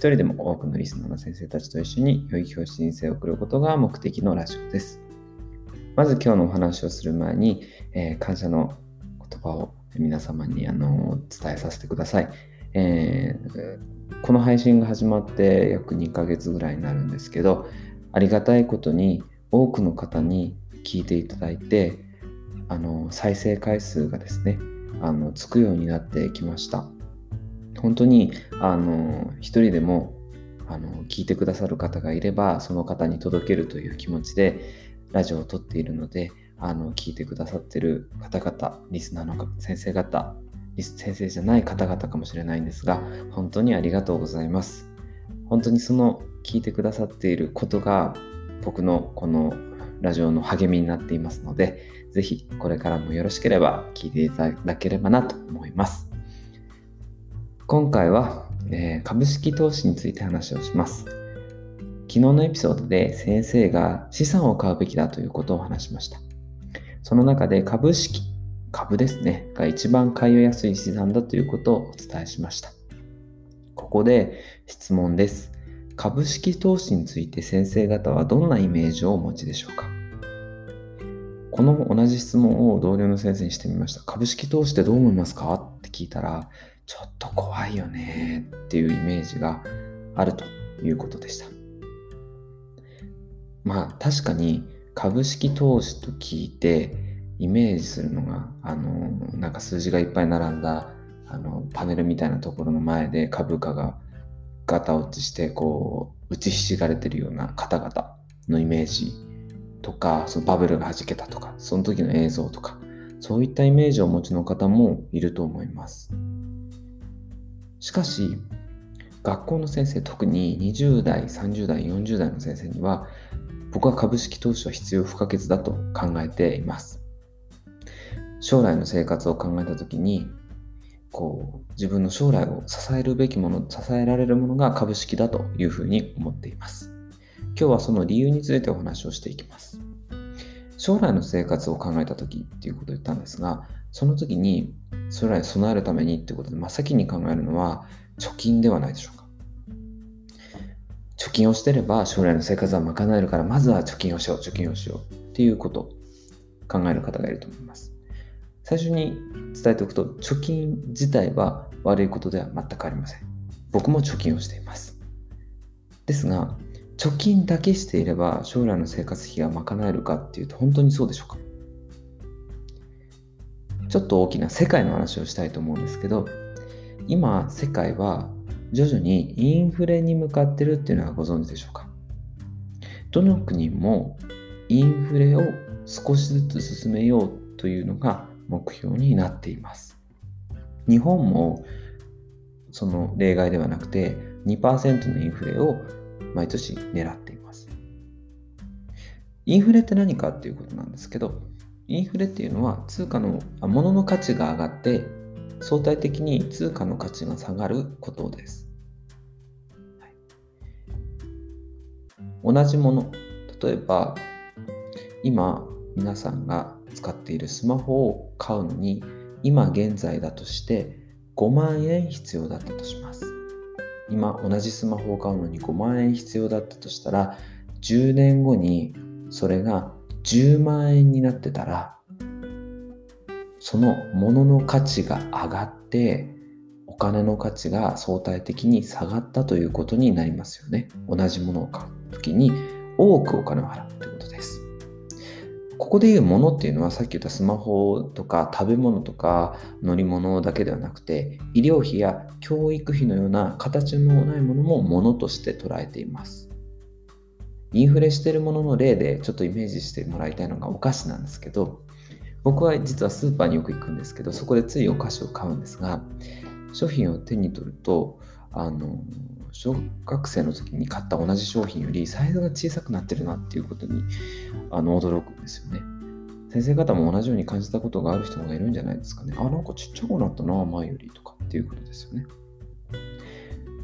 一人でも多くのリスナーの先生たちと一緒に良い教師人生を送ることが目的のラジオです。まず今日のお話をする前に、えー感謝の言葉を皆様にあの伝えさせてください、えーこの配信が始まって約2ヶ月ぐらいになるんですけど、ありがたいことに多くの方に聞いていただいて、あの再生回数がですね、あのつくようになってきました。本当にあの一人でもあの聞いてくださる方がいればその方に届けるという気持ちでラジオを撮っているのであの聞いてくださってる方々リスナーの先生方リス先生じゃない方々かもしれないんですが本当にありがとうございます。本当にその聞いてくださっていることが僕のこのラジオの励みになっていますのでぜひこれからもよろしければ聞いていただければなと思います。今回は、えー株式投資について話をします。昨日のエピソードで先生が資産を買うべきだということを話しました。その中で株式、株ですね、が一番買いやすい資産だということをお伝えしました。ここで質問です。株式投資について先生方はどんなイメージをお持ちでしょうか？この同じ質問を同僚の先生にしてみました。株式投資ってどう思いますか？って聞いたら、ちょっと怖いよねっていうイメージがあるということでした。まあ確かに株式投資と聞いてイメージするのがあのなんか数字がいっぱい並んだあのパネルみたいなところの前で株価がガタ落ちしてこう打ちひしがれてるような方々のイメージとかそのバブルが弾けたとかその時の映像とかそういったイメージをお持ちの方もいると思います。しかし学校の先生特に20代30代40代の先生には僕は株式投資は必要不可欠だと考えています将来の生活を考えた時にこう自分の将来を支えるべきもの支えられるものが株式だというふうに思っています今日はその理由についてお話をしていきます。将来の生活を考えた時っていうことを言ったんですがその時に将来備えるためにっていうことで真っ先に考えるのは貯金ではないでしょうか。貯金をしてれば将来の生活は賄えるからまずは貯金をしよう貯金をしようっていうことを考える方がいると思います。最初に伝えておくと貯金自体は悪いことでは全くありません。僕も貯金をしています。ですが貯金だけしていれば将来の生活費が賄えるかっていうと本当にそうでしょうか？ちょっと大きな世界の話をしたいと思うんですけど今世界は徐々にインフレに向かってるっていうのはご存知でしょうか？どの国もインフレを少しずつ進めようというのが目標になっています。日本もその例外ではなくて2%のインフレを毎年狙っています。インフレって何かっていうことなんですけどインフレっていうのは通貨の物の価値が上がって相対的に通貨の価値が下がることです、はい。同じもの。例えば今皆さんが使っているスマホを買うのに今現在だとして5万円必要だったとします。今同じスマホを買うのに5万円必要だったとしたら10年後にそれが10万円になってたらその物のの価値が上がってお金の価値が相対的に下がったということになりますよね。同じものを買う時に多くお金を払うということ。ここでいうものっていうのはさっき言ったスマホとか食べ物とか乗り物だけではなくて医療費や教育費のような形のないものもものとして捉えています。インフレしてるものの例でちょっとイメージしてもらいたいのがお菓子なんですけど僕は実はスーパーによく行くんですけどそこでついお菓子を買うんですが商品を手に取るとあの小学生の時に買った同じ商品よりサイズが小さくなってるなっていうことにあの驚くんですよね。先生方も同じように感じたことがある人がいるんじゃないですかね。あ、なんかちっちゃくなったな、前よりとかっていうことですよね。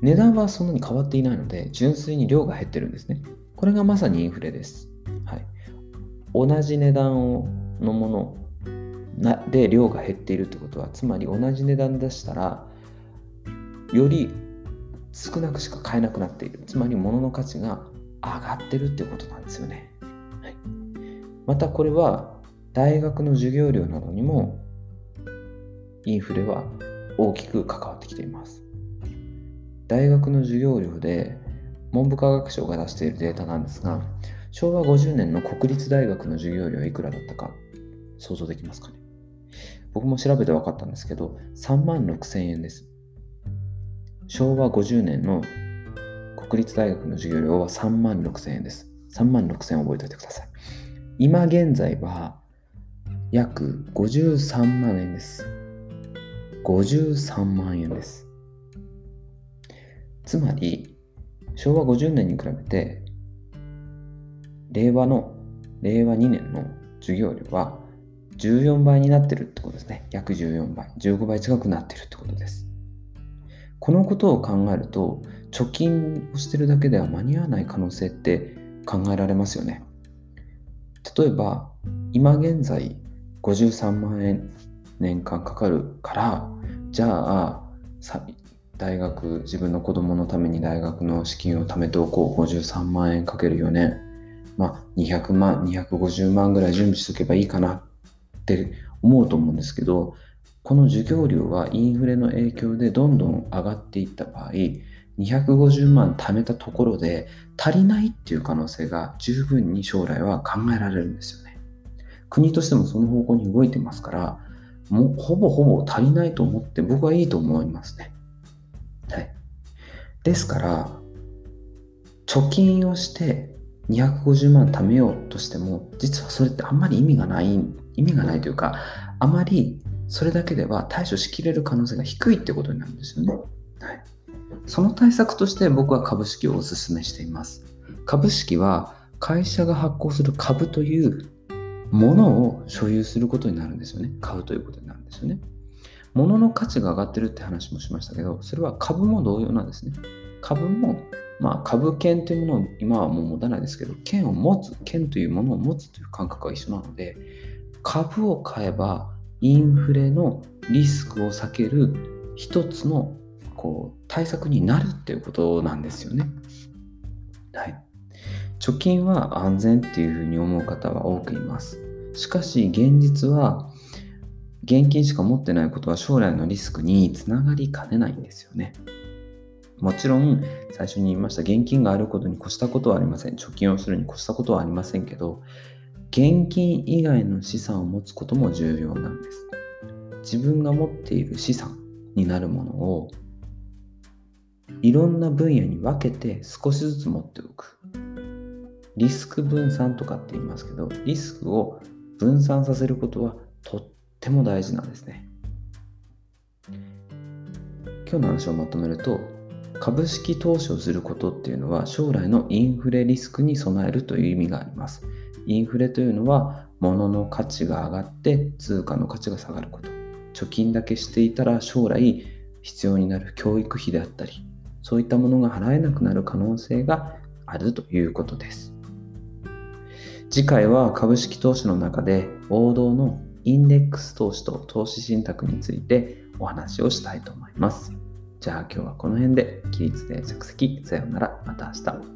値段はそんなに変わっていないので、純粋に量が減ってるんですね。これがまさにインフレです。はい、同じ値段をのもので量が減っているってことは、つまり同じ値段出したら、より少なくしか買えなくなっている。つまり物の価値が上がってるってことなんですよね。はい、またこれは大学の授業料などにもインフレは大きく関わってきています。大学の授業料で文部科学省が出しているデータなんですが、昭和50年の国立大学の授業料はいくらだったか想像できますかね僕も調べて分かったんですけど、3万6千円です。昭和50年の国立大学の授業料は3万6千円です。3万6千円覚えておいてください。今現在は約53万円です。53万円です。つまり、昭和50年に比べて、令和の、令和2年の授業料は14倍になってるってことですね。約14倍。15倍近くなってるってことです。このことを考えると、貯金をしてるだけでは間に合わない可能性って考えられますよね。例えば、今現在53万円年間かかるから、じゃあ、大学、自分の子供のために大学の資金を貯めておこう。53万円かける4年。まあ、200万、250万ぐらい準備しとけばいいかなって思うと思うんですけど、この授業料はインフレの影響でどんどん上がっていった場合、250万貯めたところで足りないっていう可能性が十分に将来は考えられるんですよね。国としてもその方向に動いてますから、もうほぼほぼ足りないと思って僕はいいと思いますね。はい。ですから、貯金をして250万貯めようとしても、実はそれってあんまり意味がない、意味がないというか、あまりそれだけでは対処しきれる可能性が低いってことになるんですよね。はい。その対策として僕は株式をお勧めしています。株式は会社が発行する株というものを所有することになるんですよね。買うということになるんですよね。物の価値が上がってるって話もしましたけど、それは株も同様なんですね。株も、まあ、株券というものを今はもう持たないですけど、券を持つ、券というものを持つという感覚は一緒なので、株を買えばインフレのリスクを避ける一つのこう対策になるっていうことなんですよね。はい。貯金は安全っていうふうに思う方は多くいます。しかし現実は現金しか持ってないことは将来のリスクにつながりかねないんですよね。もちろん最初に言いました現金があることに越したことはありません。貯金をするに越したことはありませんけど現金以外の資産を持つことも重要なんです。自分が持っている資産になるものをいろんな分野に分けて少しずつ持っておく。リスク分散とかって言いますけど、リスクを分散させることはとっても大事なんですね。今日の話をまとめると、株式投資をすることっていうのは将来のインフレリスクに備えるという意味があります。インフレというのは物の価値が上がって通貨の価値が下がること。貯金だけしていたら将来必要になる教育費であったり、そういったものが払えなくなる可能性があるということです。次回は株式投資の中で王道のインデックス投資と投資信託についてお話をしたいと思います。じゃあ今日はこの辺で起立で着席さようならまた明日。